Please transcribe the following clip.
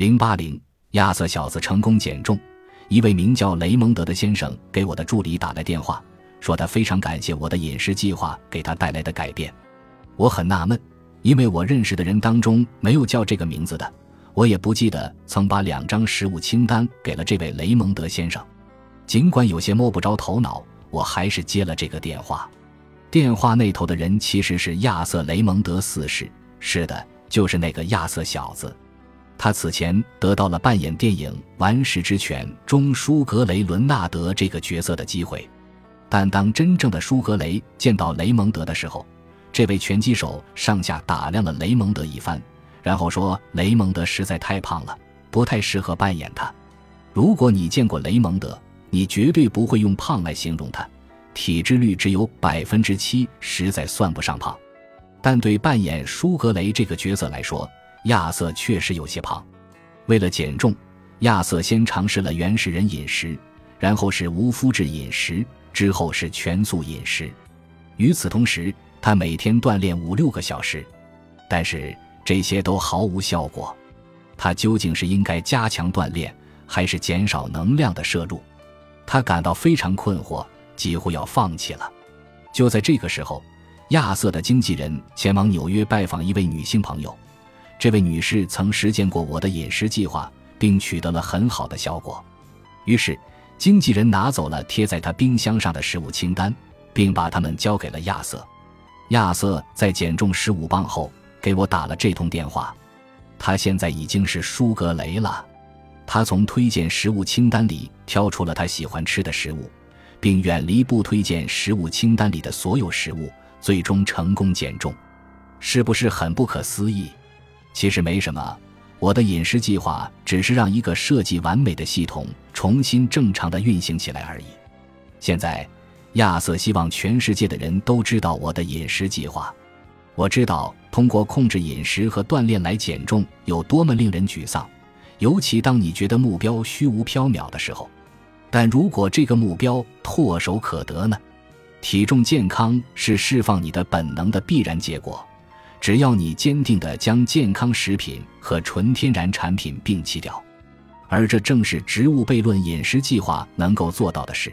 零八零，亚瑟小子成功减重。一位名叫雷蒙德的先生给我的助理打来电话，说他非常感谢我的饮食计划给他带来的改变。我很纳闷，因为我认识的人当中没有叫这个名字的，我也不记得曾把两张食物清单给了这位雷蒙德先生。尽管有些摸不着头脑，我还是接了这个电话。电话那头的人其实是亚瑟·雷蒙德四世。是的，就是那个亚瑟小子。他此前得到了扮演电影《顽石之犬》中舒格雷·伦纳德这个角色的机会，但当真正的舒格雷见到雷蒙德的时候，这位拳击手上下打量了雷蒙德一番，然后说：“雷蒙德实在太胖了，不太适合扮演他。如果你见过雷蒙德，你绝对不会用胖来形容他，体脂率只有百分之七，实在算不上胖。但对扮演舒格雷这个角色来说，”亚瑟确实有些胖，为了减重，亚瑟先尝试了原始人饮食，然后是无麸质饮食，之后是全素饮食。与此同时，他每天锻炼五六个小时，但是这些都毫无效果。他究竟是应该加强锻炼，还是减少能量的摄入？他感到非常困惑，几乎要放弃了。就在这个时候，亚瑟的经纪人前往纽约拜访一位女性朋友。这位女士曾实践过我的饮食计划，并取得了很好的效果。于是，经纪人拿走了贴在她冰箱上的食物清单，并把它们交给了亚瑟。亚瑟在减重十五磅后给我打了这通电话。他现在已经是舒格雷了。他从推荐食物清单里挑出了他喜欢吃的食物，并远离不推荐食物清单里的所有食物，最终成功减重。是不是很不可思议？其实没什么，我的饮食计划只是让一个设计完美的系统重新正常的运行起来而已。现在，亚瑟希望全世界的人都知道我的饮食计划。我知道通过控制饮食和锻炼来减重有多么令人沮丧，尤其当你觉得目标虚无缥缈的时候。但如果这个目标唾手可得呢？体重健康是释放你的本能的必然结果。只要你坚定地将健康食品和纯天然产品摒弃掉，而这正是植物悖论饮食计划能够做到的事。